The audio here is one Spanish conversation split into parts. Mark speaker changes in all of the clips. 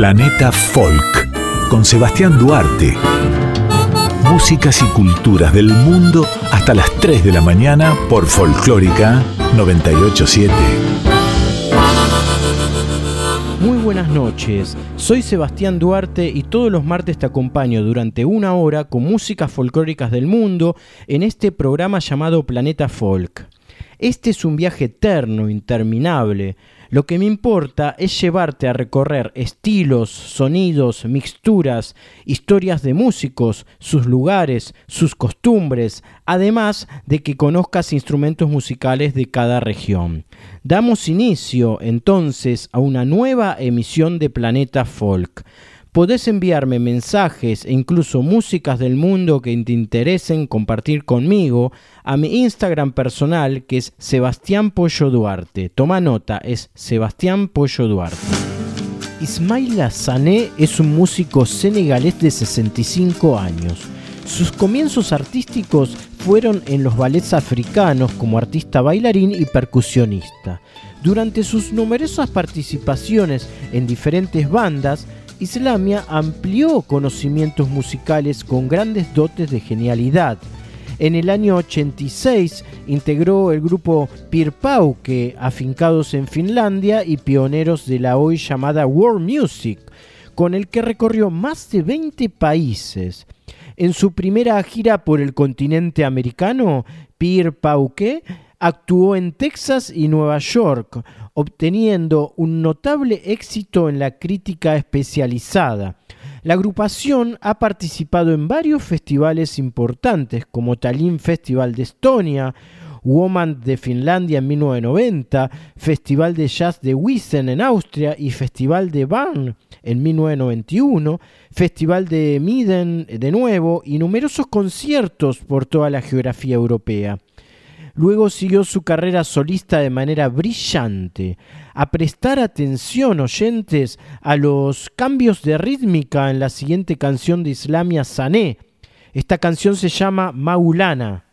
Speaker 1: Planeta Folk con Sebastián Duarte. Músicas y culturas del mundo hasta las 3 de la mañana por Folclórica 987.
Speaker 2: Muy buenas noches, soy Sebastián Duarte y todos los martes te acompaño durante una hora con músicas folclóricas del mundo en este programa llamado Planeta Folk. Este es un viaje eterno, interminable, lo que me importa es llevarte a recorrer estilos, sonidos, mixturas, historias de músicos, sus lugares, sus costumbres, además de que conozcas instrumentos musicales de cada región. Damos inicio entonces a una nueva emisión de Planeta Folk podés enviarme mensajes e incluso músicas del mundo que te interesen compartir conmigo a mi Instagram personal que es Sebastián Pollo Duarte. Toma nota, es Sebastián Pollo Duarte. Ismaila Sané es un músico senegalés de 65 años. Sus comienzos artísticos fueron en los ballets africanos como artista bailarín y percusionista. Durante sus numerosas participaciones en diferentes bandas, Islamia amplió conocimientos musicales con grandes dotes de genialidad. En el año 86 integró el grupo Pirpauke, afincados en Finlandia y pioneros de la hoy llamada World Music, con el que recorrió más de 20 países. En su primera gira por el continente americano, Pirpauke actuó en Texas y Nueva York, obteniendo un notable éxito en la crítica especializada. La agrupación ha participado en varios festivales importantes como Tallinn Festival de Estonia, Woman de Finlandia en 1990, Festival de Jazz de Wiesen en Austria y Festival de Bern en 1991, Festival de Miden de nuevo y numerosos conciertos por toda la geografía europea. Luego siguió su carrera solista de manera brillante. A prestar atención, oyentes, a los cambios de rítmica en la siguiente canción de Islamia Sané. Esta canción se llama Maulana.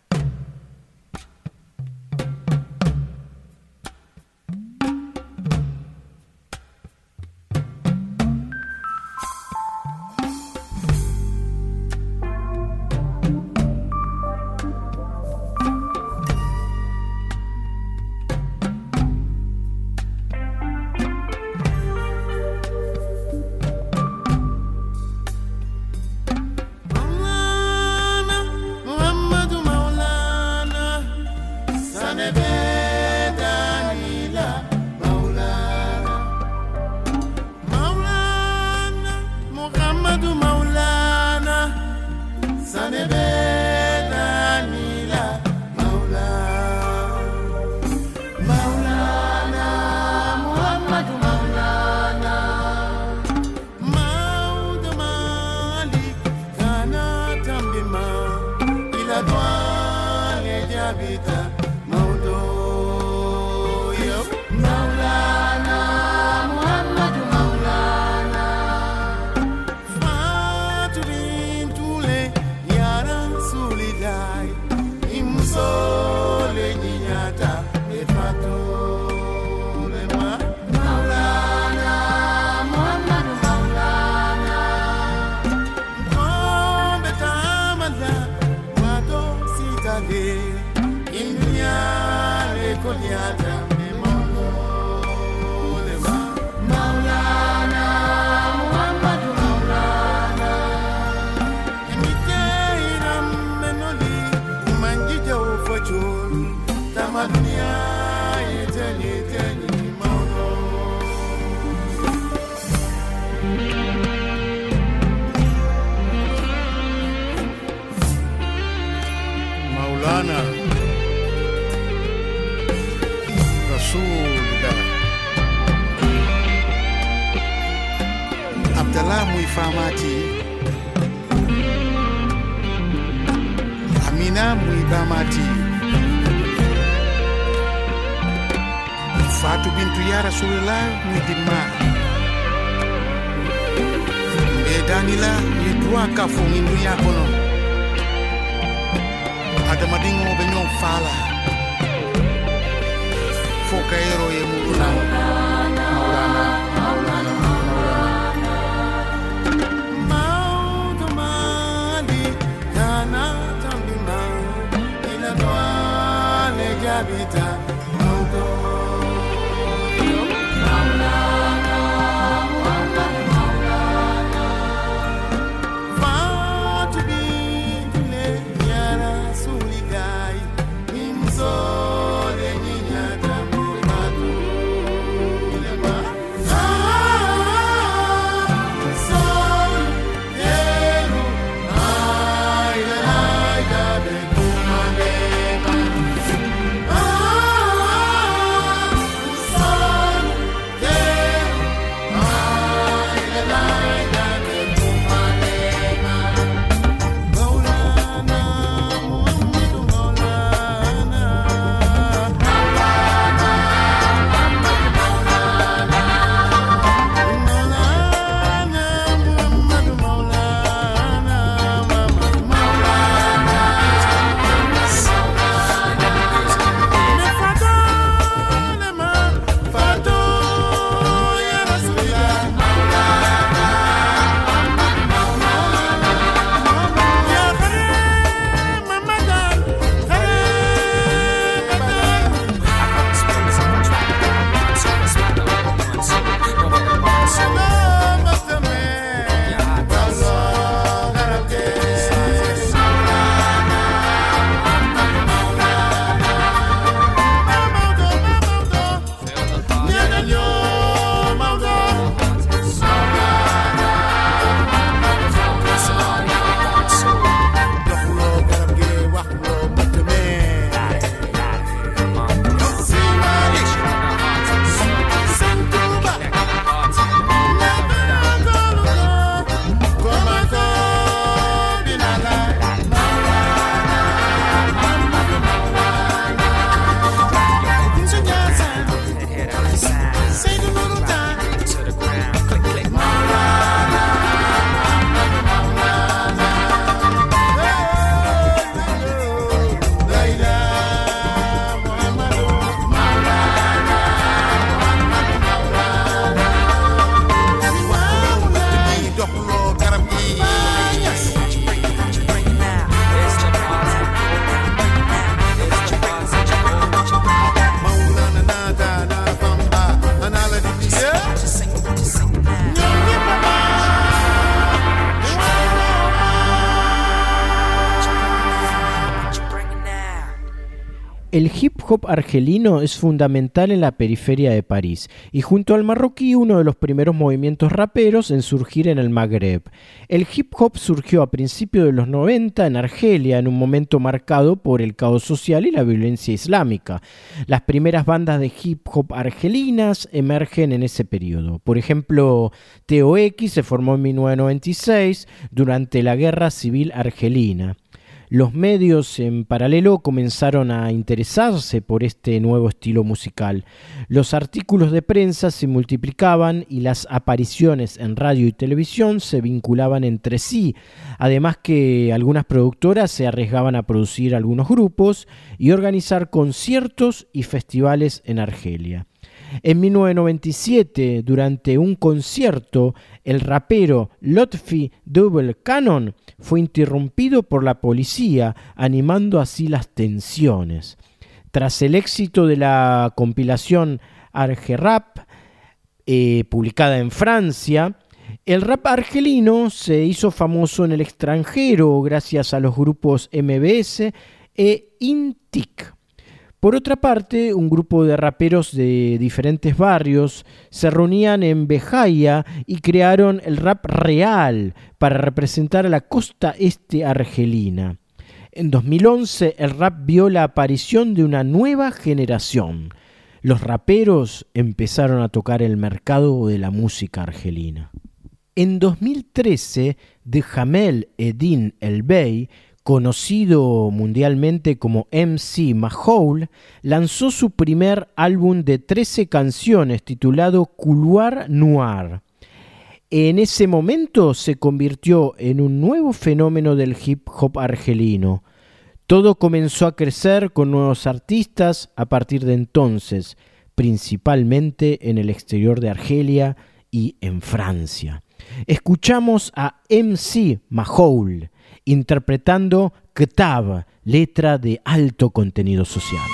Speaker 2: El hip hop argelino es fundamental en la periferia de París y junto al marroquí uno de los primeros movimientos raperos en surgir en el Magreb. El hip hop surgió a principios de los 90 en Argelia en un momento marcado por el caos social y la violencia islámica. Las primeras bandas de hip hop argelinas emergen en ese periodo. Por ejemplo, TOX se formó en 1996 durante la Guerra Civil Argelina los medios en paralelo comenzaron a interesarse por este nuevo estilo musical. Los artículos de prensa se multiplicaban y las apariciones en radio y televisión se vinculaban entre sí, además que algunas productoras se arriesgaban a producir algunos grupos y organizar conciertos y festivales en Argelia. En 1997, durante un concierto, el rapero Lotfi Double Cannon fue interrumpido por la policía, animando así las tensiones. Tras el éxito de la compilación Arge Rap, eh, publicada en Francia, el rap argelino se hizo famoso en el extranjero gracias a los grupos MBS e Intic. Por otra parte, un grupo de raperos de diferentes barrios se reunían en Bejaia y crearon el rap real para representar a la costa este argelina. En 2011 el rap vio la aparición de una nueva generación. Los raperos empezaron a tocar el mercado de la música argelina. En 2013, de Jamel Edin El Bey conocido mundialmente como MC Mahoul, lanzó su primer álbum de 13 canciones titulado Couloir Noir. En ese momento se convirtió en un nuevo fenómeno del hip hop argelino. Todo comenzó a crecer con nuevos artistas a partir de entonces, principalmente en el exterior de Argelia y en Francia. Escuchamos a MC Mahoul interpretando Ketab, letra de alto contenido social.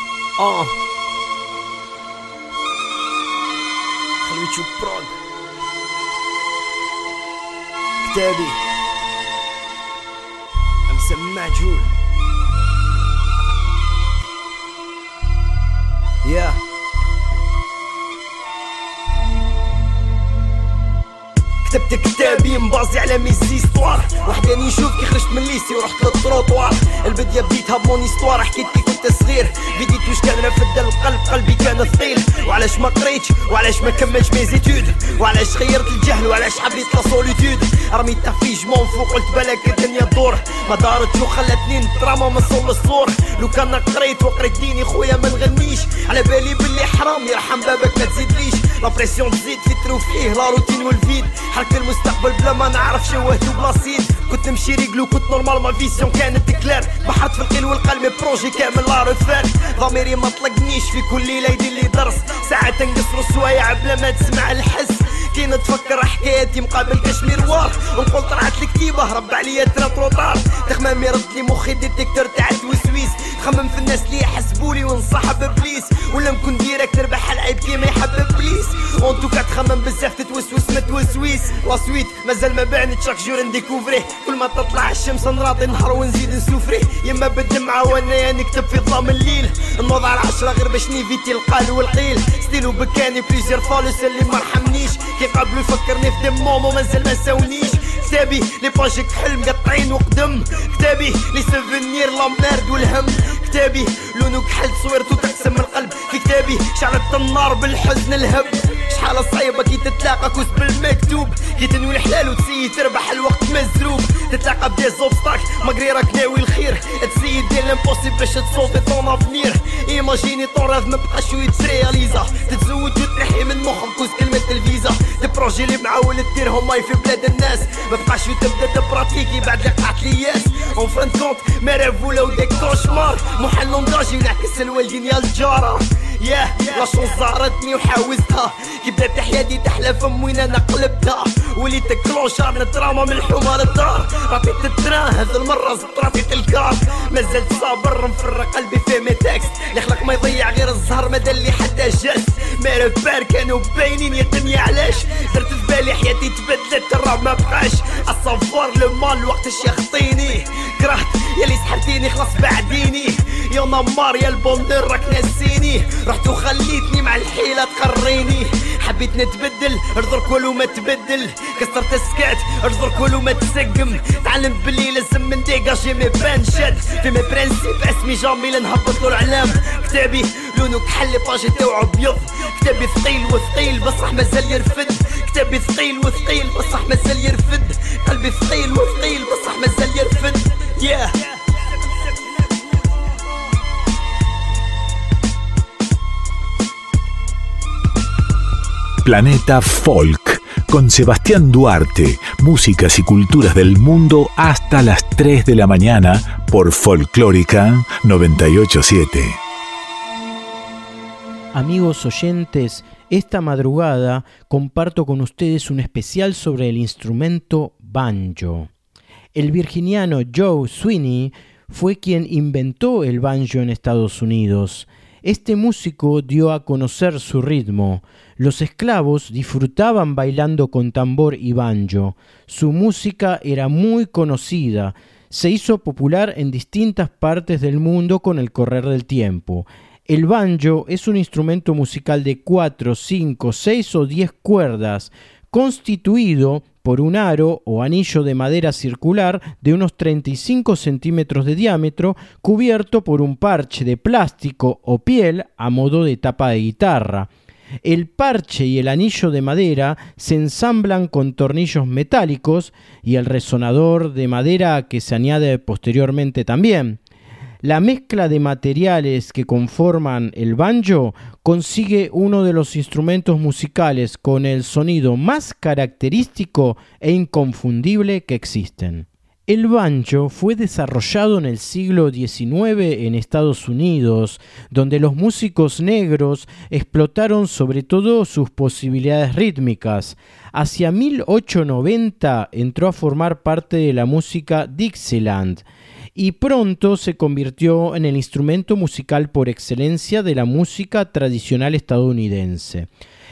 Speaker 3: كتبت كتابي مبازي على ميزي ستوار وحداني نشوف كي خرجت من ليسي ورحت للتروطوار البدية بديتها بمون استوار حكيت كي كنت صغير. فيديت واش كان رافد القلب قلبي كان ثقيل. وعلاش ما قريتش؟ وعلاش ما كملتش مي زيتود وعلاش غيرت الجهل؟ وعلاش حبيت لا سوليتود رميت تفيجمون فوق قلت بالك الدنيا تدور. ما دارتش وخلتني نتراما من صول الصور لو كان قريت وقريت ديني خويا ما نغنيش على بالي باللي حرام يرحم بابك ما تزيدليش. لا بريسيون تزيد في فيه لا روتين والفيد حرك المستقبل بلا ما نعرف شواهد وبلا سيد كنت نمشي ريقلو كنت نورمال ما فيسيون كانت كلار بحرت في القيل والقلب بروجي كامل لا رفات ضميري ما طلقنيش في كل ليلة يدير لي درس. ساعات نقصر السوايع بلا ما تسمع الحس. كي نتفكر حكاياتي مقابل كشمير وار. ونقول طلعت الكتيبة رب عليا ترى تروطار تخمامي رد لي مخي ديتيكتور تاع التوسويس خمم في الناس اللي يحسبولي ونصاحب بليس. ولا نكون ديريكت نربح العيب كيما يحب بليس. اون توكا تخمم بزاف تتوسوس ما توسويس لا سويت مازال ما بانت شاك جور نديكوفريه. كل ما تطلع الشمس نراضي نهار ونزيد نسوفريه. يما بالدمعة وأنا نكتب في ظلام الليل. نوضع على عشرة غير باش نيفيتي القال والقيل. ستيلو بكاني بليزير فالوس اللي ما رحمنيش. كي قبلو يفكرني في دم ماما مازال ما ساونيش. كتابي لي باجيك حلم مقطعين وقدم. كتابي لي سوفونير لا ميرد والهم كتابي لونو كحل صورتو تقسم القلب. في كتابي شعلت النار بالحزن الهب. شحال صعيبة كي تتلاقى كوس بالمكتوب. كي تنوي الحلال وتسيي تربح الوقت مزروب. تتلاقى بدي زوبستاك ماغري راك ناوي الخير. تسيي دير لامبوسيبل باش تصوفي طون افنير. إيماجيني طون راف مبقاش يترياليزا تتزوج وتنحي من مخك كوس كلمة الفيزا البروجي اللي معاول ديرهم ماي في بلاد الناس. ما بقاش تبدأ براتيكي بعد اللي قطعت لي ياس. اون فران كونت مي ريف ولاو دي كوشمار محل نضاجي نعكس الوالدين يا الجارة. ياه لا شونس زارتني وحاوزتها كي بدات حياتي تحلى فم وين أنا قلبتها. وليت كلوشار الدراما من الحمار الدار. رطيت التران هذا المرة زطرافيت الكار مازلت صابر نفرق قلبي في اللي خلق ما يضيع غير الزهر ما اللي حتى جس. ما بار كانوا باينين يا الدنيا علاش. درت في بالي حياتي تبدلت الراب ما بقاش. الصفار المال وقتاش يخطيني كرهت يلي سحرتيني خلاص بعديني. يا نمار يا البوندر راك نسيني رحت وخليتني مع الحيلة تقريني. حبيت نتبدل ارضرك ولو ما تبدل. كسرت السكات ارضرك ولو ما تسقم. تعلم باللي لازم من ديجاجي مي بانشات في مي برانسيب اسمي جامي لنهبط له العلام. كتابي لونو كحل باجي تاوعو أبيض. كتابي ثقيل وثقيل بصح مازال يرفد. كتابي ثقيل وثقيل بصح مازال يرفد. قلبي ثقيل وثقيل بصح مازال يرفد. ياه yeah.
Speaker 1: Planeta Folk con Sebastián Duarte, músicas y culturas del mundo hasta las 3 de la mañana por Folclórica 987.
Speaker 2: Amigos oyentes, esta madrugada comparto con ustedes un especial sobre el instrumento banjo. El virginiano Joe Sweeney fue quien inventó el banjo en Estados Unidos. Este músico dio a conocer su ritmo, los esclavos disfrutaban bailando con tambor y banjo. Su música era muy conocida. Se hizo popular en distintas partes del mundo con el correr del tiempo. El banjo es un instrumento musical de 4, 5, 6 o 10 cuerdas, constituido por un aro o anillo de madera circular de unos 35 centímetros de diámetro, cubierto por un parche de plástico o piel a modo de tapa de guitarra. El parche y el anillo de madera se ensamblan con tornillos metálicos y el resonador de madera que se añade posteriormente también. La mezcla de materiales que conforman el banjo consigue uno de los instrumentos musicales con el sonido más característico e inconfundible que existen. El banjo fue desarrollado en el siglo XIX en Estados Unidos, donde los músicos negros explotaron sobre todo sus posibilidades rítmicas. Hacia 1890 entró a formar parte de la música Dixieland y pronto se convirtió en el instrumento musical por excelencia de la música tradicional estadounidense.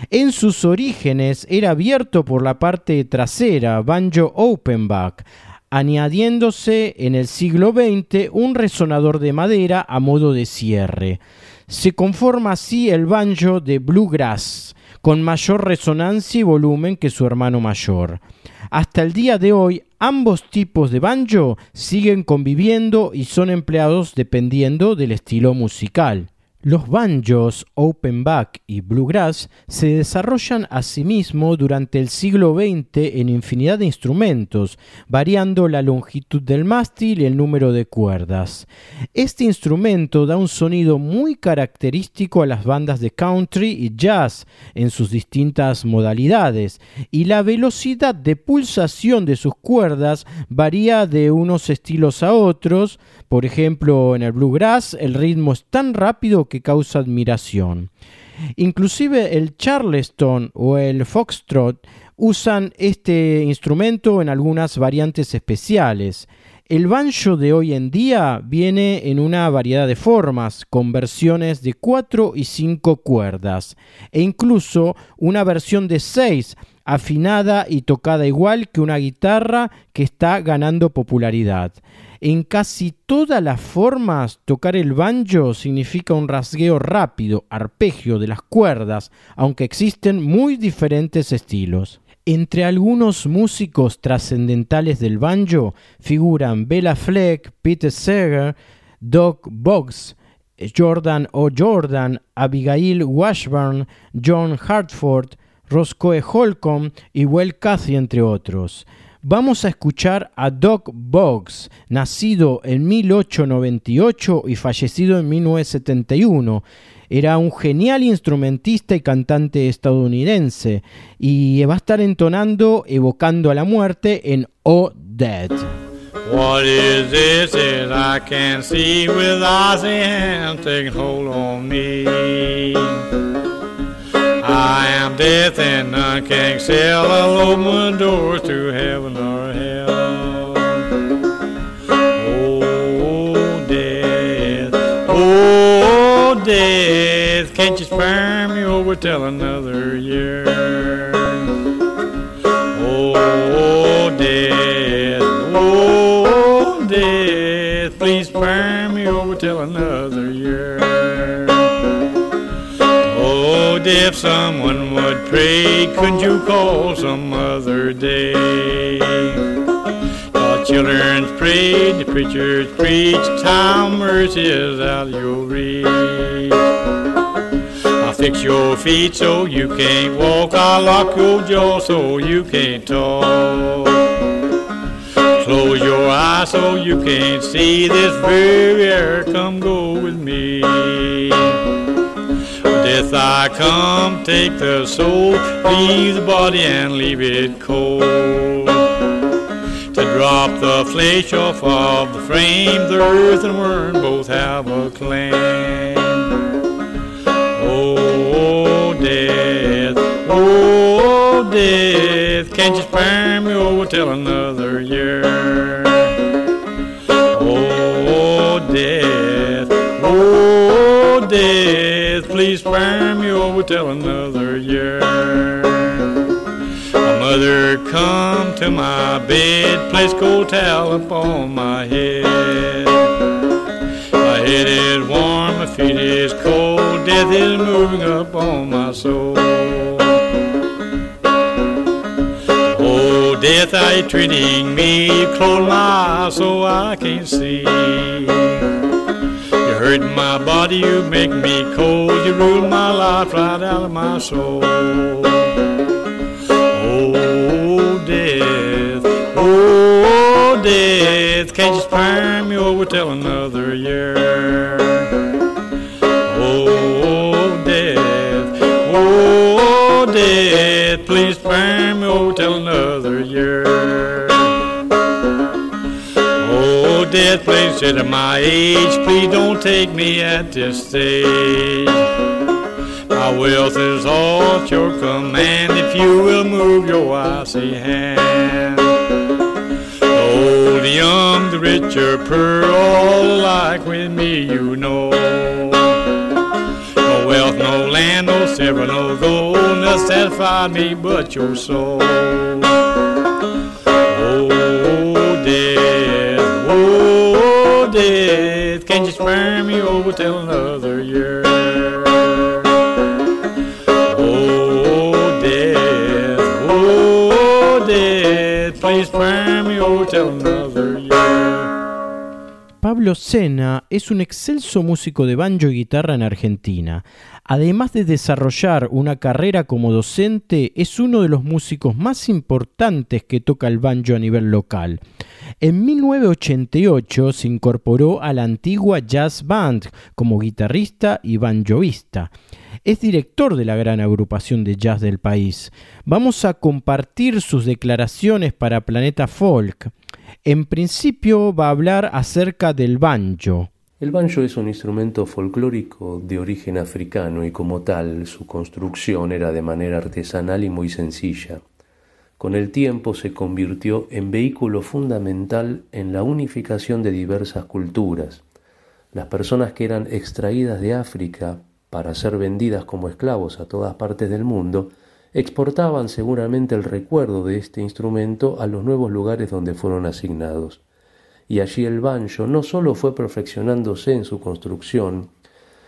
Speaker 2: En sus orígenes era abierto por la parte trasera, banjo open back, añadiéndose en el siglo XX un resonador de madera a modo de cierre. Se conforma así el banjo de bluegrass, con mayor resonancia y volumen que su hermano mayor. Hasta el día de hoy, ambos tipos de banjo siguen conviviendo y son empleados dependiendo del estilo musical. Los banjos, open back y bluegrass se desarrollan asimismo durante el siglo XX en infinidad de instrumentos, variando la longitud del mástil y el número de cuerdas. Este instrumento da un sonido muy característico a las bandas de country y jazz en sus distintas modalidades, y la velocidad de pulsación de sus cuerdas varía de unos estilos a otros, por ejemplo, en el bluegrass el ritmo es tan rápido que causa admiración. Inclusive el charleston o el foxtrot usan este instrumento en algunas variantes especiales. El banjo de hoy en día viene en una variedad de formas, con versiones de 4 y 5 cuerdas, e incluso una versión de 6, afinada y tocada igual que una guitarra que está ganando popularidad. En casi todas las formas, tocar el banjo significa un rasgueo rápido, arpegio de las cuerdas, aunque existen muy diferentes estilos. Entre algunos músicos trascendentales del banjo figuran Bela Fleck, Peter Seeger, Doc Boggs, Jordan O. Jordan, Abigail Washburn, John Hartford, Roscoe Holcomb y Will Cathy, entre otros. Vamos a escuchar a Doc Boggs, nacido en 1898 y fallecido en 1971. Era un genial instrumentista y cantante estadounidense y va a estar entonando, evocando a la muerte en Oh Dead. What is this I can see with taking hold on me? I am death and none can excel. I'll open the door to heaven or hell. Oh, death, oh, death, can't you spare me over till another year? Oh, death, oh, death, please spare me over till another year if someone would pray, couldn't you call some other day? The children's prayed, the preachers preached, time mercy is out your reach. I'll fix your feet so you can't walk, I'll lock your jaw so you can't talk. Close your eyes so you can't see this very. Come go with me. Death I come, take the soul, leave the body and leave it cold. To drop the flesh off of the frame, the earth and worm both have a claim. Oh, death, oh, death, can't you spare me over till another year? Oh, death, oh, please spare me over till another year. Mother come to my bed, place cold towel upon my head. My head is warm, my feet is cold, death is moving up on my soul. Oh, death, are you treating me? Close my eyes so I can't see hurt my body, you make me cold. You rule my life right out of my soul. Oh, death, oh, death, can't you spare me over till another year? Oh, death, oh, death, please spare me over till another year death, please consider my age. Please don't take me at this stage. My wealth is all at your command if you will move your icy hand. The old the
Speaker 4: young, the richer pearl, all alike with me, you know. No wealth, no land, no silver, no gold, nothing satisfy me but your soul. Death, can you spare me over till another year?
Speaker 2: Pablo Sena es un excelso músico de banjo y guitarra en Argentina. Además de desarrollar una carrera como docente, es uno de los músicos más importantes que toca el banjo a nivel local. En 1988 se incorporó a la antigua Jazz Band como guitarrista y banjoista. Es director de la gran agrupación de jazz del país. Vamos a compartir sus declaraciones para Planeta Folk. En principio va a hablar acerca del banjo.
Speaker 5: El banjo es un instrumento folclórico de origen africano y como tal su construcción era de manera artesanal y muy sencilla. Con el tiempo se convirtió en vehículo fundamental en la unificación de diversas culturas. Las personas que eran extraídas de África para ser vendidas como esclavos a todas partes del mundo, exportaban seguramente el recuerdo de este instrumento a los nuevos lugares donde fueron asignados y allí el banjo no solo fue perfeccionándose en su construcción,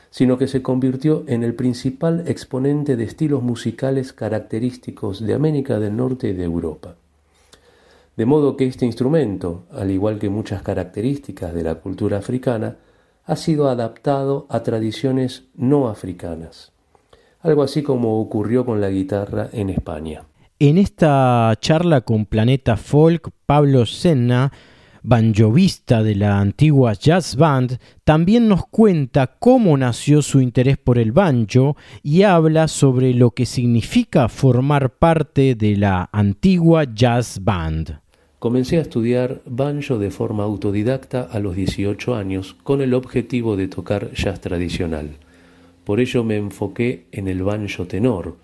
Speaker 5: sino que se convirtió en el principal exponente de estilos musicales característicos de América del Norte y de Europa. De modo que este instrumento, al igual que muchas características de la cultura africana, ha sido adaptado a tradiciones no africanas, algo así como ocurrió con la guitarra en España.
Speaker 2: En esta charla con Planeta Folk, Pablo Senna banjovista de la antigua jazz band, también nos cuenta cómo nació su interés por el banjo y habla sobre lo que significa formar parte de la antigua jazz band.
Speaker 5: Comencé a estudiar banjo de forma autodidacta a los 18 años con el objetivo de tocar jazz tradicional. Por ello me enfoqué en el banjo tenor,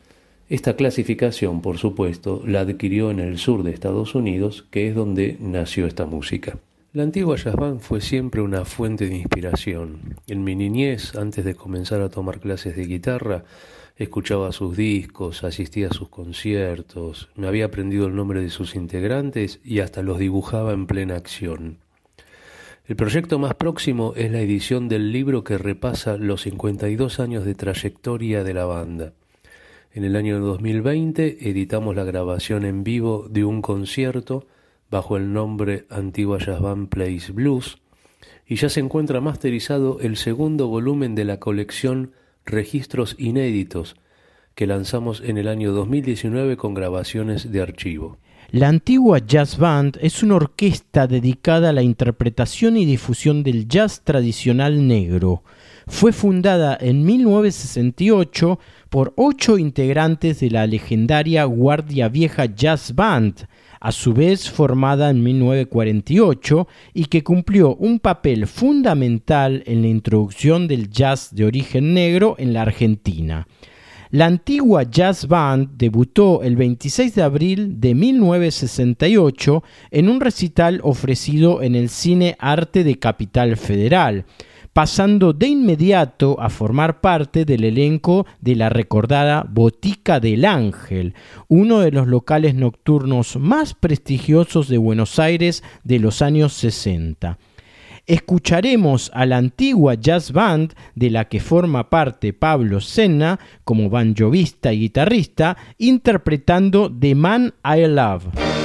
Speaker 5: esta clasificación, por supuesto, la adquirió en el sur de Estados Unidos, que es donde nació esta música. La antigua jazz band fue siempre una fuente de inspiración. En mi niñez, antes de comenzar a tomar clases de guitarra, escuchaba sus discos, asistía a sus conciertos, me había aprendido el nombre de sus integrantes y hasta los dibujaba en plena acción. El proyecto más próximo es la edición del libro que repasa los 52 años de trayectoria de la banda. En el año 2020 editamos la grabación en vivo de un concierto bajo el nombre Antigua Jazz Band Blues y ya se encuentra masterizado el segundo volumen de la colección Registros Inéditos que lanzamos en el año 2019 con grabaciones de archivo.
Speaker 2: La antigua Jazz Band es una orquesta dedicada a la interpretación y difusión del jazz tradicional negro. Fue fundada en 1968 por ocho integrantes de la legendaria Guardia Vieja Jazz Band, a su vez formada en 1948 y que cumplió un papel fundamental en la introducción del jazz de origen negro en la Argentina. La antigua Jazz Band debutó el 26 de abril de 1968 en un recital ofrecido en el Cine Arte de Capital Federal, pasando de inmediato a formar parte del elenco de la recordada Botica del Ángel, uno de los locales nocturnos más prestigiosos de Buenos Aires de los años 60 escucharemos a la antigua jazz band de la que forma parte Pablo Senna como banjovista y guitarrista interpretando The Man I Love.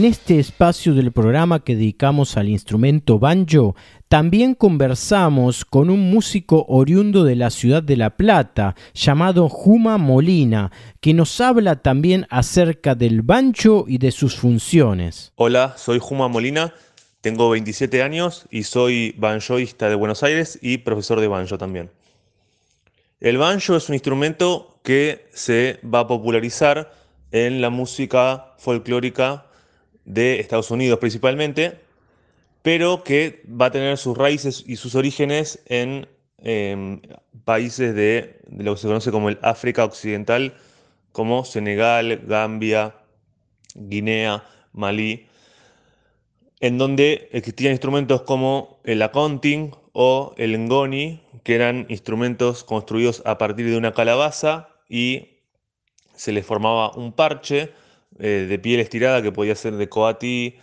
Speaker 2: En este espacio del programa que dedicamos al instrumento banjo, también conversamos con un músico oriundo de la ciudad de La Plata, llamado Juma Molina, que nos habla también acerca del banjo y de sus funciones.
Speaker 6: Hola, soy Juma Molina, tengo 27 años y soy banjoista de Buenos Aires y profesor de banjo también. El banjo es un instrumento que se va a popularizar en la música folclórica de Estados Unidos principalmente, pero que va a tener sus raíces y sus orígenes en em, países de, lo que se conoce como el África Occidental, como Senegal, Gambia, Guinea, Malí, en donde existían instrumentos como el accounting o el ngoni, que eran instrumentos construidos a partir de una calabaza y se les formaba un parche eh, de piel estirada que podía ser de coati,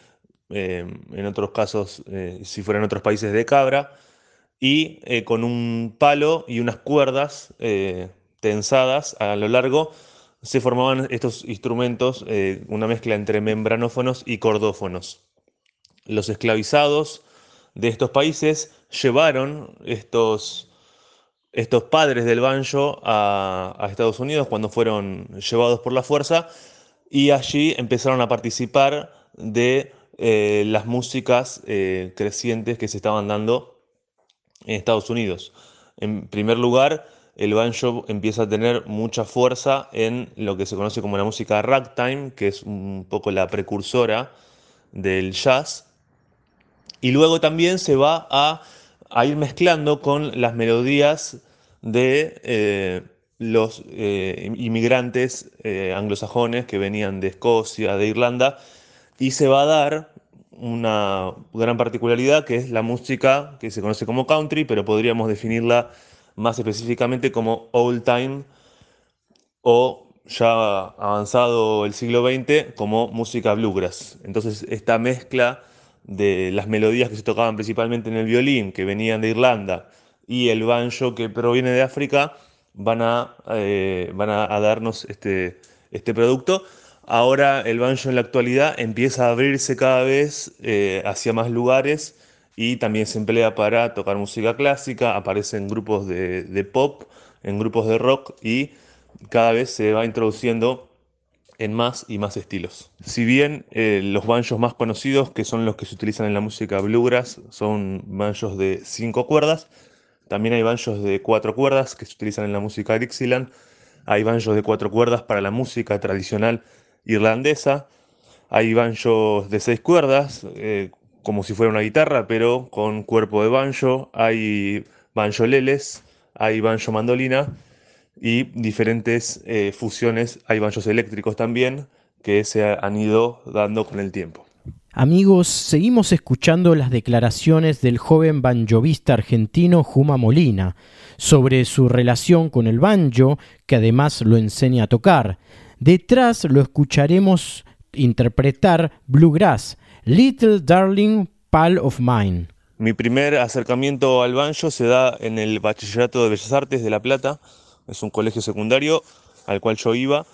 Speaker 6: eh, en otros casos, eh, si fueran otros países, de cabra, y con un palo y unas cuerdas tensadas a lo largo se formaban estos instrumentos, una mezcla entre membranófonos y cordófonos. Los esclavizados de estos países llevaron estos, estos padres del banjo a Estados Unidos cuando fueron llevados por la fuerza y allí empezaron a participar de eh, las músicas eh, crecientes que se estaban dando en Estados Unidos. En primer lugar, el banjo empieza a tener mucha fuerza en lo que se conoce como la música ragtime, que es un poco la precursora del jazz. Y luego también se va a, ir mezclando con las melodías de eh, los eh, inmigrantes eh, anglosajones que venían de Escocia, de Irlanda, y se va a dar una gran particularidad que es la música que se conoce como country, pero podríamos definirla más específicamente como old time, o ya avanzado el siglo XX como música bluegrass. Entonces esta mezcla de las melodías que se tocaban principalmente en el violín, que venían de Irlanda, y el banjo que proviene de África, van a, eh, van a, darnos este, este producto. Ahora el banjo en la actualidad empieza a abrirse cada vez eh, hacia más lugares y también se emplea para tocar música clásica, aparece en grupos de, pop, en grupos de rock y cada vez se va introduciendo en más y más estilos. Si bien eh, los banjos más conocidos, que son los que se utilizan en la música bluegrass, son banjos de cinco cuerdas, también hay banjos de cuatro cuerdas que se utilizan en la música Dixieland. Hay banjos de cuatro cuerdas para la música tradicional irlandesa. Hay banjos de seis cuerdas, eh, como si fuera una guitarra, pero con cuerpo de banjo. Hay banjoleles, hay banjo mandolina y diferentes eh, fusiones. Hay banjos eléctricos también que se han ido dando con el tiempo.
Speaker 2: Amigos, seguimos escuchando las declaraciones del joven banjovista argentino Juma Molina sobre su relación con el banjo, que además lo enseña a tocar. Detrás lo escucharemos interpretar Bluegrass, Little Darling Pal of Mine.
Speaker 6: Mi primer acercamiento al banjo se da en el Bachillerato de Bellas Artes de La Plata, es un colegio secundario al cual yo iba,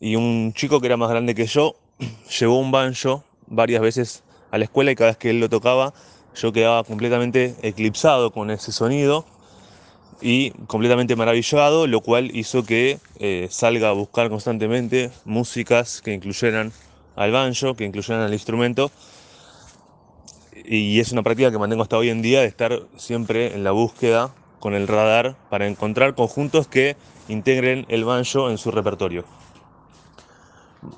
Speaker 6: y un chico que era más grande que yo llevó un banjo varias veces a la escuela y cada vez que él lo tocaba yo quedaba completamente eclipsado con ese sonido y completamente maravillado, lo cual hizo que eh, salga a buscar constantemente músicas que incluyeran al banjo, que incluyeran al instrumento. Y es una práctica que mantengo hasta hoy en día de estar siempre en la búsqueda con el radar para encontrar conjuntos que integren el banjo en su repertorio.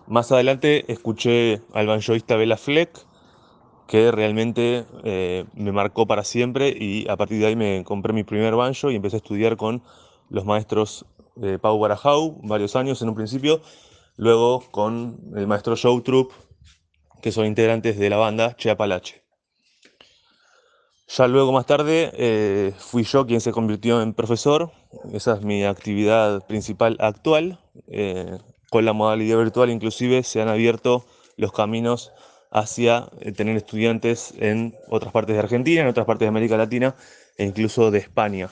Speaker 6: Más adelante escuché al banjoista Bela Fleck, que realmente eh, me marcó para siempre y a partir de ahí me compré mi primer banjo y empecé a estudiar con los maestros eh, Pau Barajau varios años en un principio, luego con el maestro Joe Troop, que son integrantes de la banda Cheapalache. Ya luego más tarde eh, fui yo quien se convirtió en profesor, esa es mi actividad principal actual con la modalidad virtual inclusive se han abierto los caminos hacia eh, tener estudiantes en otras partes de Argentina, en otras partes de América Latina e incluso de España.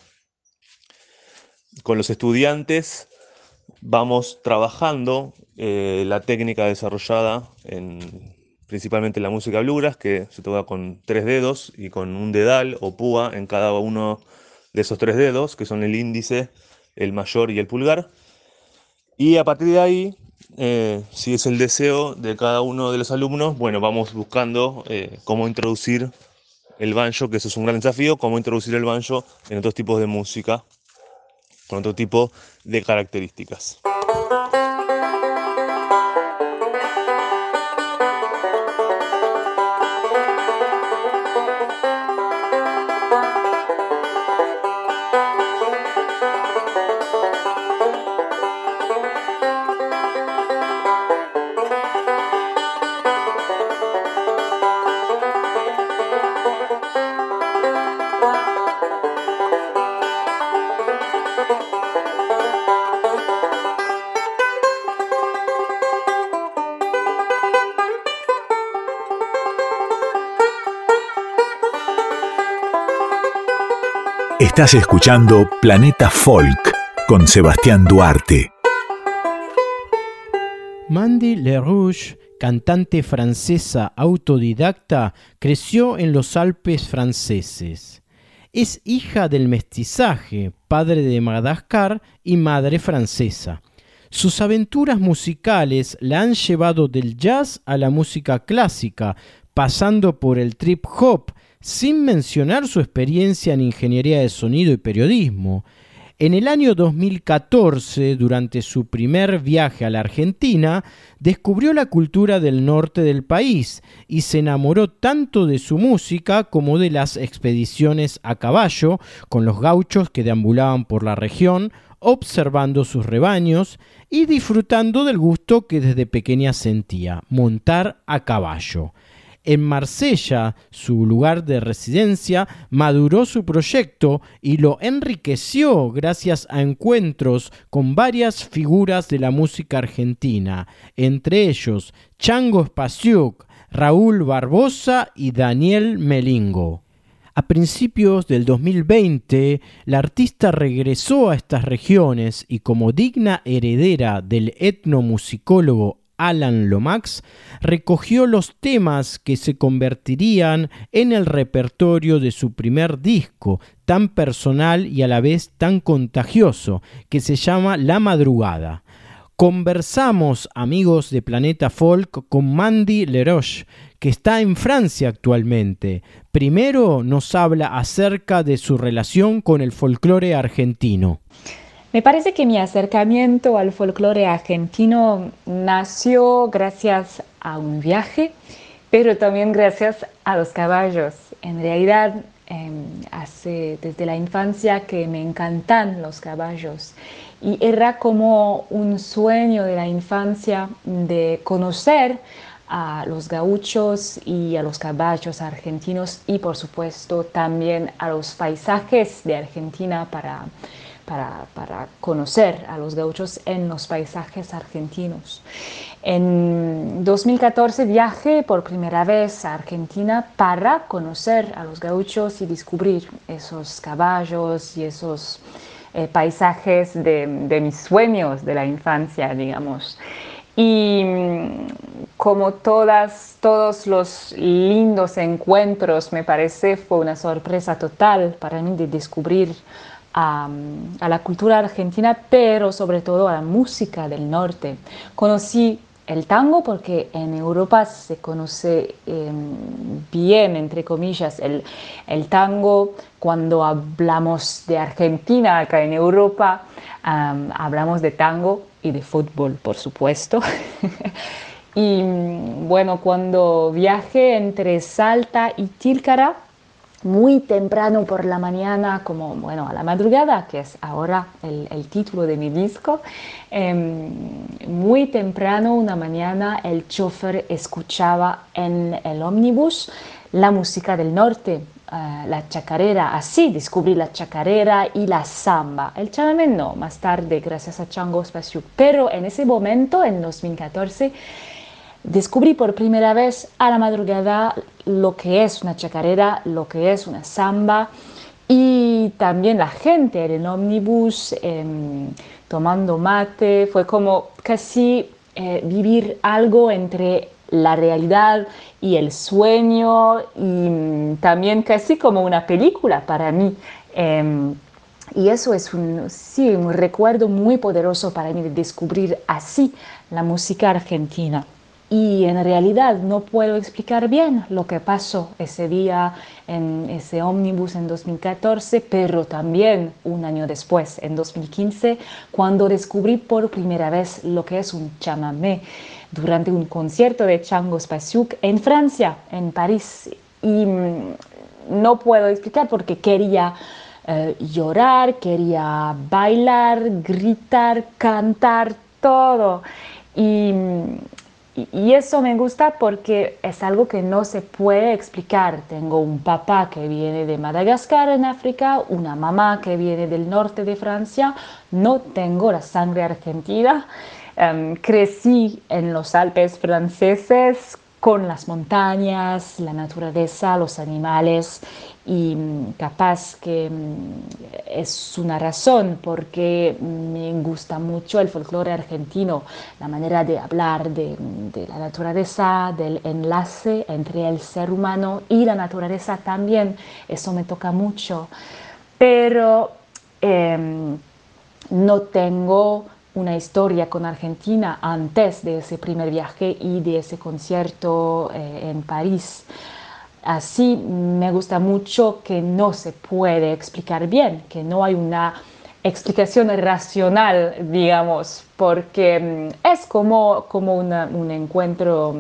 Speaker 6: Con los estudiantes vamos trabajando eh, la técnica desarrollada en principalmente en la música bluegrass, que se toca con tres dedos y con un dedal o púa en cada uno de esos tres dedos, que son el índice, el mayor y el pulgar. Y a partir de ahí, eh, si es el deseo de cada uno de los alumnos, bueno, vamos buscando eh, cómo introducir el banjo, que eso es un gran desafío, cómo introducir el banjo en otros tipos de música, con otro tipo de características.
Speaker 1: Estás escuchando Planeta Folk con Sebastián Duarte.
Speaker 2: Mandy LeRouge, cantante francesa autodidacta, creció en los Alpes franceses. Es hija del mestizaje, padre de Madagascar y madre francesa. Sus aventuras musicales la han llevado del jazz a la música clásica, pasando por el trip hop, sin mencionar su experiencia en ingeniería de sonido y periodismo. En el año 2014, durante su primer viaje a la Argentina, descubrió la cultura del norte del país y se enamoró tanto de su música como de las expediciones a caballo con los gauchos que deambulaban por la región, observando sus rebaños y disfrutando del gusto que desde pequeña sentía, montar a caballo. En Marsella, su lugar de residencia, maduró su proyecto y lo enriqueció gracias a encuentros con varias figuras de la música argentina, entre ellos Chango Spasiuk, Raúl Barbosa y Daniel Melingo. A principios del 2020, la artista regresó a estas regiones y como digna heredera del etnomusicólogo Alan Lomax, recogió los temas que se convertirían en el repertorio de su primer disco, tan personal y a la vez tan contagioso, que se llama La Madrugada. Conversamos, amigos de Planeta Folk, con Mandy Leroche, que está en Francia actualmente. Primero nos habla acerca de su relación con el folclore argentino.
Speaker 7: Me parece que mi acercamiento al folclore argentino nació gracias a un viaje, pero también gracias a los caballos. En realidad, em, desde la infancia que me encantan los caballos y era como un sueño de la infancia de conocer a los gauchos y a los caballos argentinos y por supuesto también a los paisajes de Argentina para para, conocer a los gauchos en los paisajes argentinos. En 2014 viajé por primera vez a Argentina para conocer a los gauchos y descubrir esos caballos y esos eh, paisajes de, mis sueños de la infancia, digamos. Y mm, como todas, todos los lindos encuentros, me parece, fue una sorpresa total para mí de descubrir a, la cultura argentina, pero sobre todo a la música del norte. Conocí el tango porque en Europa se conoce em, bien, entre comillas, el, el, tango. Cuando hablamos de Argentina acá en Europa, hablamos de tango y de fútbol, por supuesto. y bueno, cuando viajé entre Salta y Tilcara, muy temprano por la mañana, como bueno, a la madrugada, que es ahora el, título de mi disco, em, muy temprano una mañana el chofer escuchaba en el ómnibus la música del norte, eh, la chacarera, así descubrí la chacarera y la samba. El chamamé no, más tarde, gracias a Chango Spasiuk, pero en ese momento, en 2014, descubrí por primera vez a la madrugada lo que es una chacarera, lo que es una samba y también la gente en el ómnibus em, tomando mate, fue como casi eh, vivir algo entre la realidad y el sueño y mm, también casi como una película para mí. Em, y eso es un, sí, un recuerdo muy poderoso para mí de descubrir así la música argentina y en realidad no puedo explicar bien lo que pasó ese día en ese ómnibus en 2014, pero también un año después, en 2015, cuando descubrí por primera vez lo que es un chamamé durante un concierto de Chango Spasiuk en Francia, en París. Y mm, no puedo explicar porque quería eh, llorar, quería bailar, gritar, cantar, todo. Y mm, y eso me gusta porque es algo que no se puede explicar. Tengo un papá que viene de Madagascar en África, una mamá que viene del norte de Francia, no tengo la sangre argentina. Em, crecí en los Alpes franceses con las montañas, la naturaleza, los animales y mm, capaz que mm, es una razón porque me gusta mucho el folclore argentino, la manera de hablar de, la naturaleza, del enlace entre el ser humano y la naturaleza también, eso me toca mucho, pero em, no tengo una historia con Argentina antes de ese primer viaje y de ese concierto eh, en París. Así me gusta mucho que no se puede explicar bien, que no hay una explicación racional, digamos, porque mm, es como, como un encuentro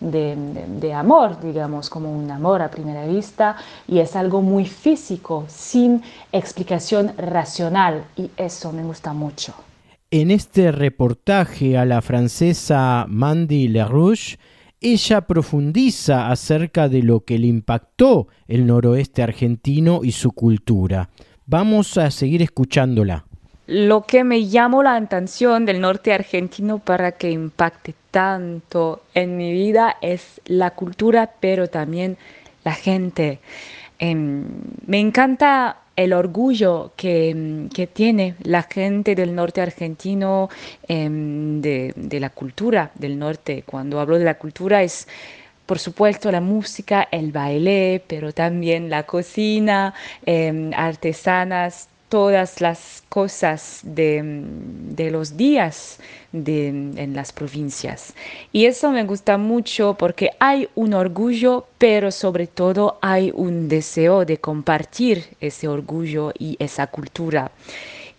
Speaker 7: de, de, amor, digamos, como un amor a primera vista, y es algo muy físico, sin explicación racional, y eso me gusta mucho.
Speaker 2: En este reportaje a la francesa Mandy Lerouge, ella profundiza acerca de lo que le impactó el noroeste argentino y su cultura. Vamos a seguir escuchándola.
Speaker 7: Lo que me llamó la atención del norte argentino para que impacte tanto en mi vida es la cultura, pero también la gente. Em, me encanta el orgullo que, tiene la gente del norte argentino em, de, la cultura del norte. Cuando hablo de la cultura es, por supuesto, la música, el baile, pero también la cocina, em, artesanas, todas las cosas de, los días en las provincias. Y eso me gusta mucho porque hay un orgullo, pero sobre todo hay un deseo de compartir ese orgullo y esa cultura.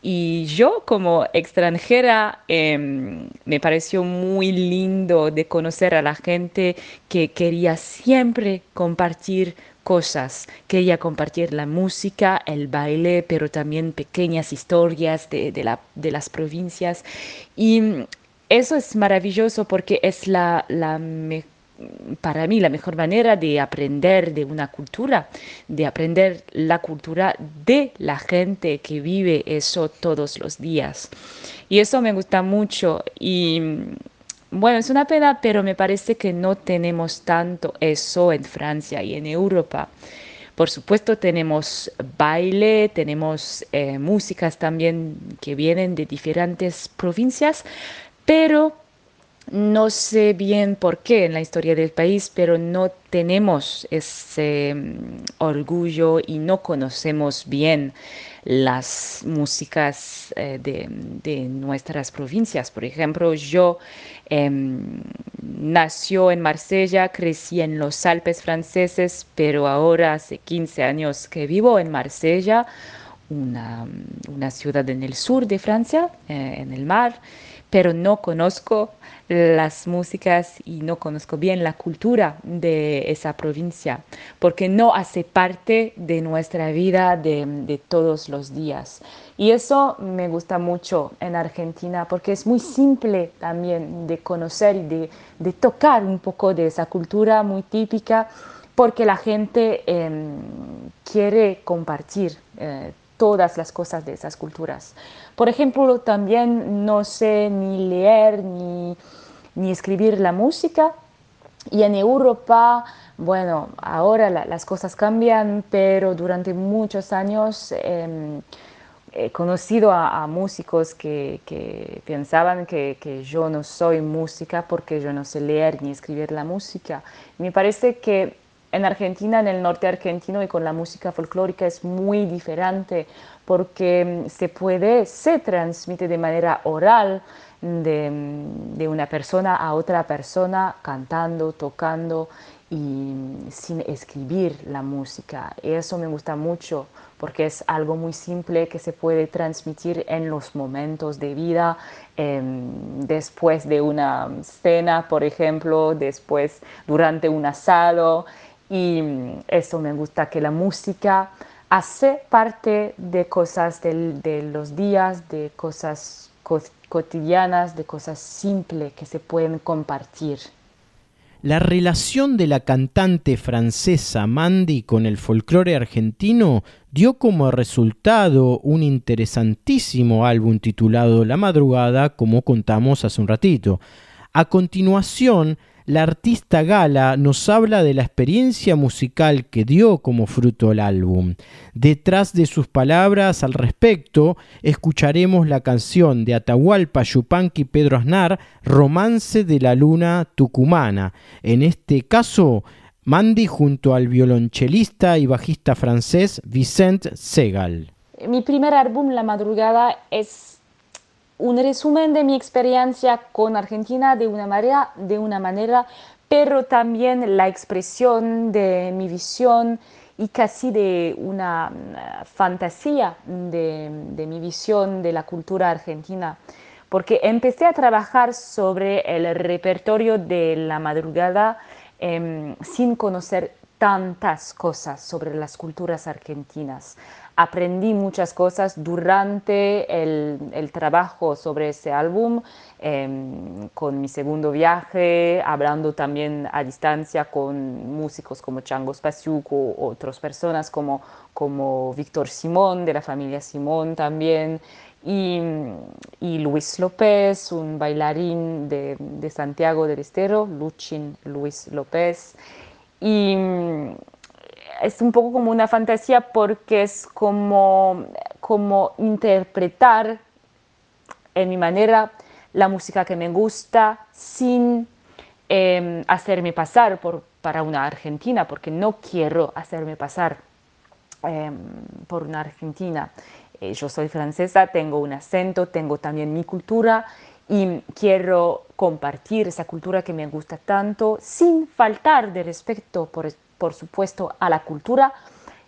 Speaker 7: Y yo como extranjera em, me pareció muy lindo de conocer a la gente que quería siempre compartir cosas. Quería compartir la música, el baile, pero también pequeñas historias de, la, de las provincias. Y eso es maravilloso porque es la, la para mí la mejor manera de aprender de una cultura, de aprender la cultura de la gente que vive eso todos los días. Y eso me gusta mucho y bueno, es una pena, pero me parece que no tenemos tanto eso en Francia y en Europa. Por supuesto tenemos baile, tenemos eh, músicas también que vienen de diferentes provincias, pero no sé bien por qué en la historia del país, pero no tenemos ese mm, orgullo y no conocemos bien las músicas eh, de, nuestras provincias. Por ejemplo, yo em, nació en Marsella, crecí en los Alpes franceses, pero ahora hace 15 años que vivo en Marsella, una, ciudad en el sur de Francia, eh, en el mar, pero no conozco las músicas y no conozco bien la cultura de esa provincia, porque no hace parte de nuestra vida de, todos los días. Y eso me gusta mucho en Argentina, porque es muy simple también de conocer y de, tocar un poco de esa cultura muy típica, porque la gente em, quiere compartir. Eh, todas las cosas de esas culturas. Por ejemplo, también no sé ni leer ni ni escribir la música. Y en Europa, bueno, ahora las cosas cambian, pero durante muchos años em, he conocido a, músicos que, pensaban que, que, yo no soy música porque yo no sé leer ni escribir la música. Me parece que en Argentina, en el norte argentino y con la música folclórica es muy diferente porque em, se puede, se transmite de manera oral de, una persona a otra persona cantando, tocando y sin escribir la música. Eso me gusta mucho porque es algo muy simple que se puede transmitir en los momentos de vida, em, después de una cena, por ejemplo, después durante un asado. Y eso me gusta que la música hace parte de cosas de los días, de cosas cotidianas, de cosas simples que se pueden compartir.
Speaker 2: La relación de la cantante francesa Mandy con el folclore argentino dio como resultado un interesantísimo álbum titulado La Madrugada, como contamos hace un ratito. A continuación, la artista Gala nos habla de la experiencia musical que dio como fruto el álbum. Detrás de sus palabras al respecto, escucharemos la canción de Atahualpa Yupanqui Pedro Aznar, Romance de la Luna Tucumana. En este caso, Mandy junto al violonchelista y bajista francés Vicent Segal.
Speaker 7: Mi primer álbum, La Madrugada, es un resumen de mi experiencia con Argentina de una manera, de una manera pero también la expresión de mi visión y casi de una fantasía de, mi visión de la cultura argentina, porque empecé a trabajar sobre el repertorio de la madrugada em, sin conocer tantas cosas sobre las culturas argentinas aprendí muchas cosas durante el, trabajo sobre ese álbum, em, con mi segundo viaje, hablando también a distancia con músicos como Chango Spasiuk otras personas como, como Víctor Simón, de la familia Simón también. Y, Luis López, un bailarín de, de Santiago del Estero, Luchin Luis López. Y es un poco como una fantasía porque es como, como interpretar en mi manera la música que me gusta sin em, hacerme pasar por, para una argentina, porque no quiero hacerme pasar em, por una argentina. Eh, yo soy francesa, tengo un acento, tengo también mi cultura y quiero compartir esa cultura que me gusta tanto sin faltar de respeto por, por supuesto, a la cultura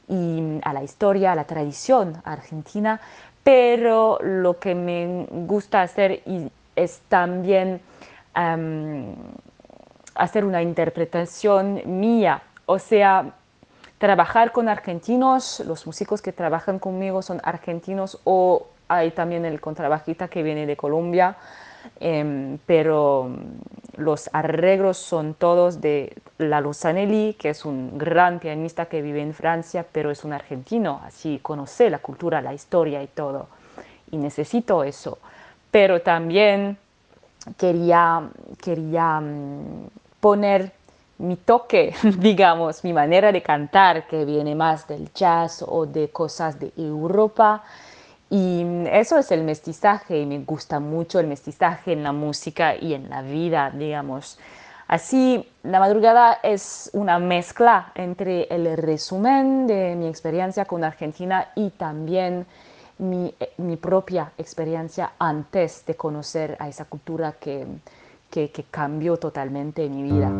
Speaker 7: y a la historia, a la tradición argentina, pero lo que me gusta hacer es también hacer una interpretación mía, o sea, trabajar con argentinos, los músicos que trabajan conmigo son argentinos o hay también el contrabajista que viene de Colombia, Em, pero mm, los arreglos son todos de Lalo Zanelli, que es un gran pianista que vive en Francia, pero es un argentino, así conoce la cultura, la historia y todo. Y necesito eso. Pero también quería, quería mm, poner mi toque, digamos, mi manera de cantar, que viene más del jazz o de cosas de Europa y eso es el mestizaje y me gusta mucho el mestizaje en la música y en la vida, digamos. Así, la madrugada es una mezcla entre el resumen de mi experiencia con Argentina y también mi, mi propia experiencia antes de conocer a esa cultura que, que, que cambió totalmente mi vida.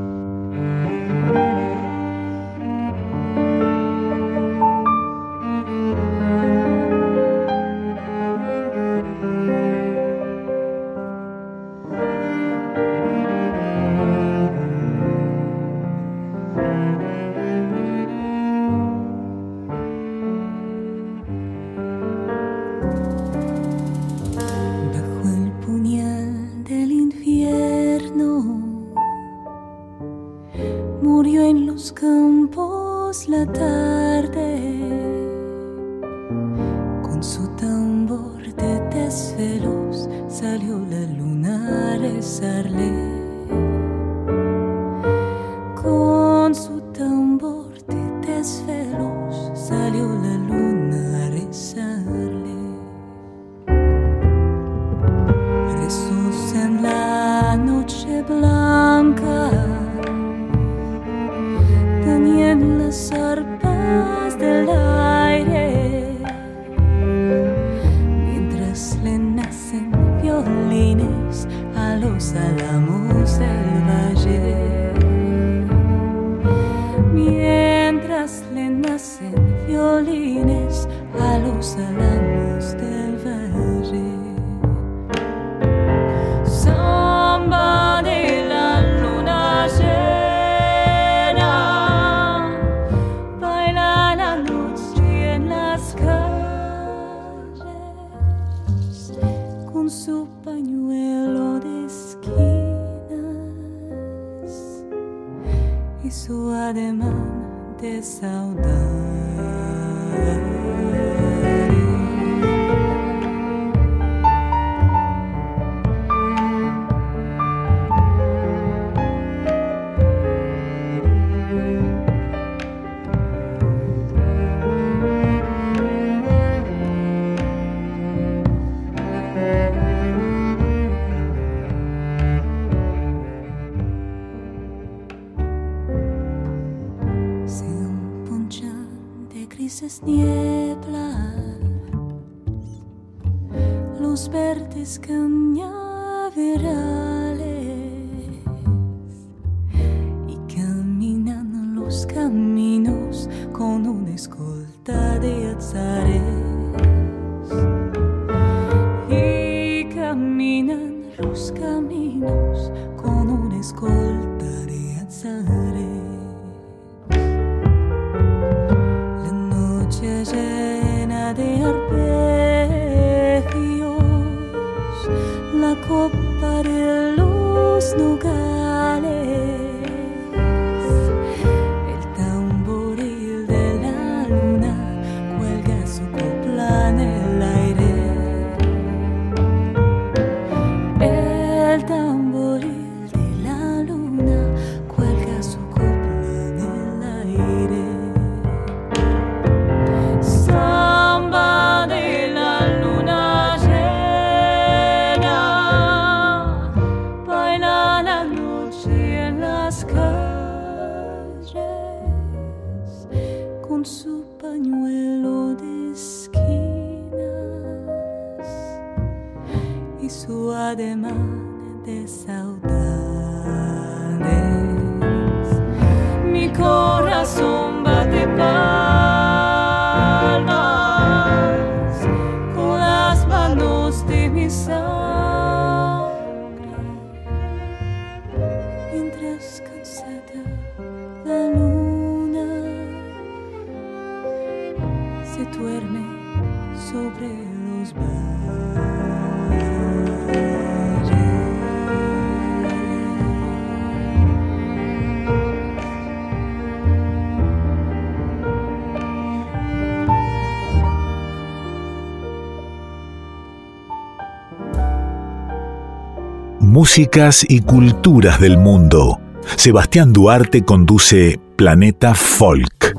Speaker 1: Músicas y culturas del mundo. Sebastián Duarte conduce Planeta Folk.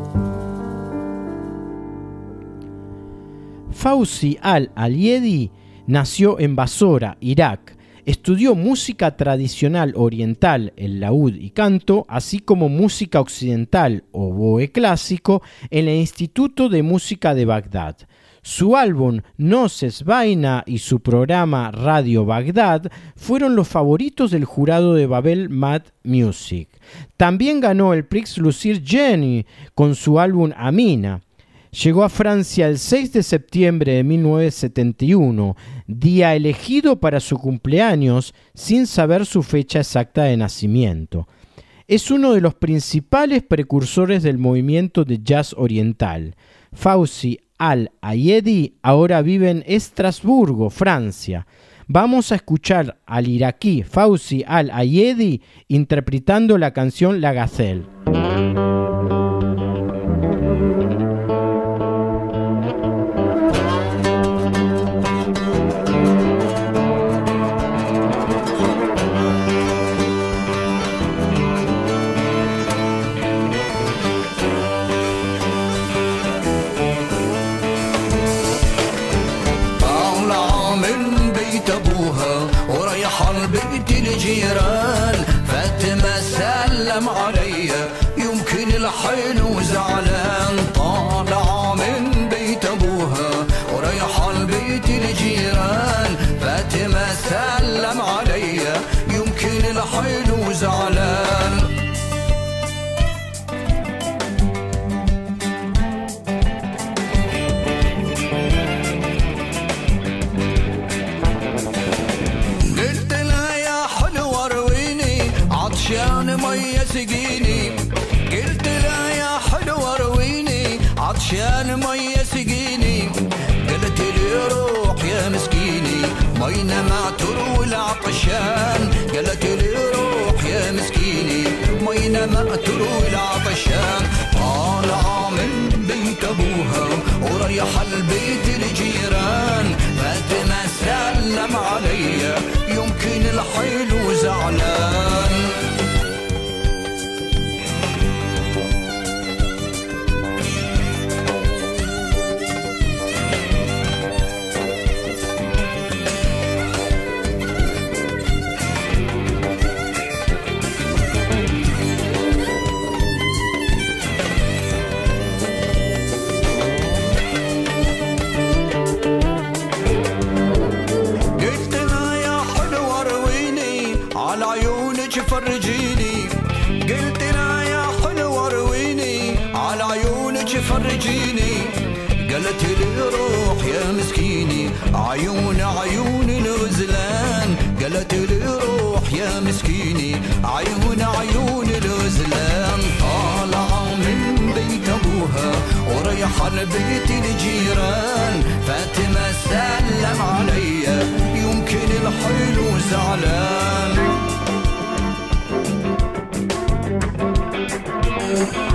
Speaker 2: Fauzi al-Aliedi nació en Basora, Irak. Estudió música tradicional oriental, el laúd y canto, así como música occidental, o boe clásico, en el Instituto de Música de Bagdad. Su álbum Noces Vaina y su programa Radio Bagdad fueron los favoritos del jurado de Babel Mad Music. También ganó el Prix Lucir Jenny con su álbum Amina. Llegó a Francia el 6 de septiembre de 1971, día elegido para su cumpleaños sin saber su fecha exacta de nacimiento. Es uno de los principales precursores del movimiento de jazz oriental. Fauci al-Ayedi ahora vive en Estrasburgo, Francia. Vamos a escuchar al iraquí Fauzi al-Ayedi interpretando la canción La Gazelle.
Speaker 8: بيت الجيران فاتمة سلم العطشان قالت لي روح يا مسكيني مينا ما تروي العطشان طالعة من بيت أبوها وريح البيت الجيران فاتمة سلم عليا يمكن الحيل زعلان. قالت لي روح يا مسكيني عيون عيون الغزلان قالت لي روح يا مسكيني عيون عيون الغزلان طالعة من بيت أبوها ورايحة لبيت الجيران. فاطمة سلم عليا يمكن الحلو زعلان. thank you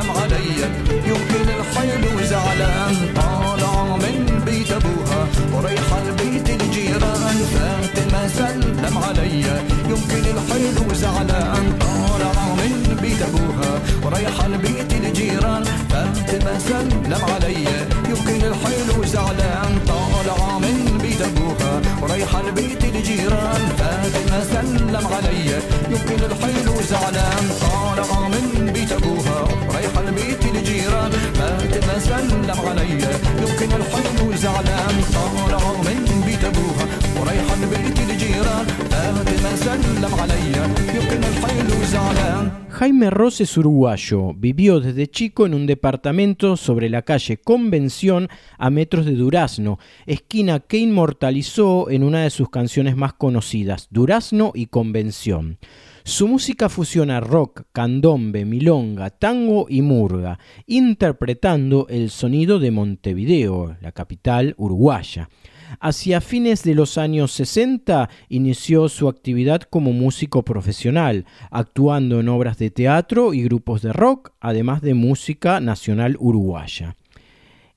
Speaker 8: تحلم عليا يمكن الحيل وزعلان. طالع من بيت أبوها. وريح لبيت الجيران. فاطمه سلم عليا يمكن الحيل وزعلان. طالع من بيت أبوها. وريح لبيت الجيران. فاطمه سلم عليا يمكن الحيل وزعلان. طالع من بيت أبوها. وريح لبيت الجيران. فاطمه سلم عليا يمكن الحيل وزعلان. طالع من بيت سلم عليا يمكن الحلو زعلان طالعة من بيت ابوها ورايحة لبيت الجيران فانت ما سلم عليا يمكن الحلو زعلان
Speaker 2: Jaime Ross es uruguayo, vivió desde chico en un departamento sobre la calle Convención a metros de Durazno, esquina que inmortalizó en una de sus canciones más conocidas, Durazno y Convención. Su música fusiona rock, candombe, milonga, tango y murga, interpretando el sonido de Montevideo, la capital uruguaya. Hacia fines de los años 60 inició su actividad como músico profesional, actuando en obras de teatro y grupos de rock, además de música nacional uruguaya.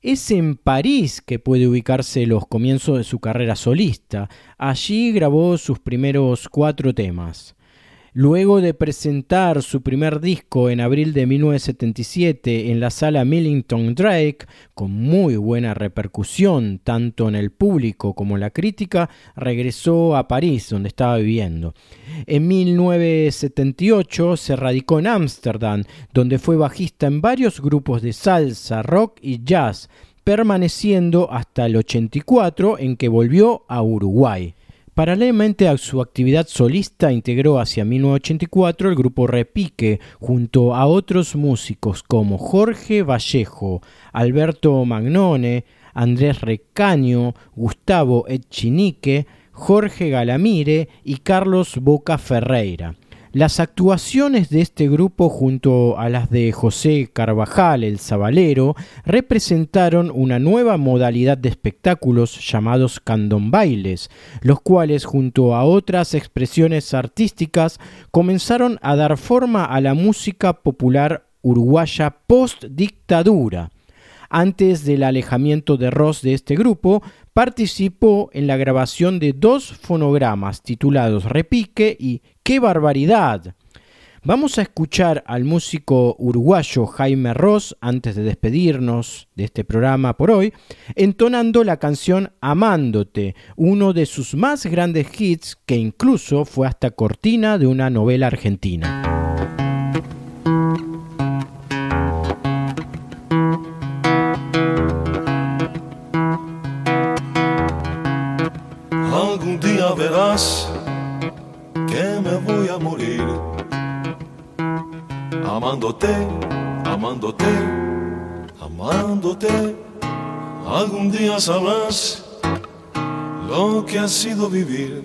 Speaker 2: Es en París que puede ubicarse los comienzos de su carrera solista. Allí grabó sus primeros cuatro temas. Luego de presentar su primer disco en abril de 1977 en la sala Millington Drake, con muy buena repercusión tanto en el público como en la crítica, regresó a París, donde estaba viviendo. En 1978 se radicó en Ámsterdam, donde fue bajista en varios grupos de salsa, rock y jazz, permaneciendo hasta el 84 en que volvió a Uruguay. Paralelamente a su actividad solista, integró hacia 1984 el grupo Repique, junto a otros músicos como Jorge Vallejo, Alberto Magnone, Andrés Recaño, Gustavo Echinique, Jorge Galamire y Carlos Boca Ferreira. Las actuaciones de este grupo junto a las de José Carvajal, el Zabalero, representaron una nueva modalidad de espectáculos llamados candombailes, los cuales junto a otras expresiones artísticas comenzaron a dar forma a la música popular uruguaya post-dictadura. Antes del alejamiento de Ross de este grupo, participó en la grabación de dos fonogramas titulados Repique y ¡Qué barbaridad! Vamos a escuchar al músico uruguayo Jaime Ross antes de despedirnos de este programa por hoy, entonando la canción Amándote, uno de sus más grandes hits que incluso fue hasta cortina de una novela argentina.
Speaker 9: Amándote, amándote, amándote. Algún día sabrás lo que ha sido vivir.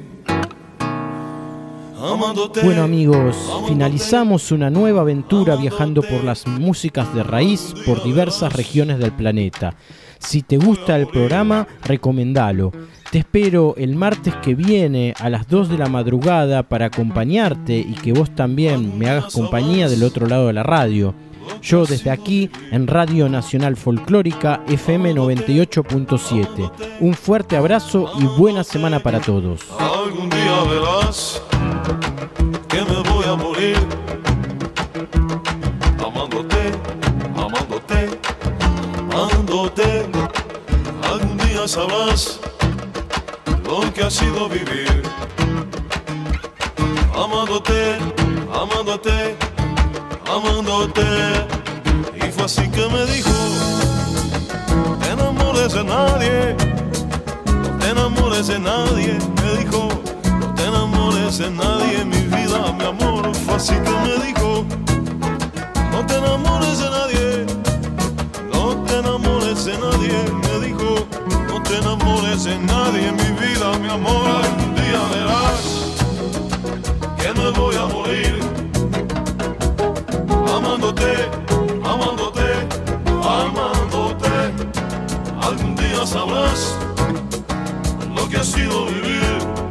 Speaker 9: Amándote.
Speaker 2: Bueno amigos, finalizamos una nueva aventura viajando por las músicas de raíz por diversas regiones del planeta. Si te gusta el programa, recomendalo. Te espero el martes que viene a las 2 de la madrugada para acompañarte y que vos también me hagas compañía del otro lado de la radio. Yo desde aquí en Radio Nacional Folclórica FM 98.7. Un fuerte abrazo y buena semana para todos.
Speaker 9: Amándote, amándote, amándote. Algún día sabrás lo que ha sido vivir. Amándote, amándote, amándote. Y fue así que me dijo, no te enamores de nadie, no te enamores de nadie, me dijo, no te enamores de nadie, mi vida, mi amor, fue así que me dijo, no te enamores de nadie, no te enamores de nadie, enamores en nadie en mi vida, mi amor. Algún día verás que me voy a morir amándote, amándote, amándote. Algún día sabrás lo que ha sido vivir.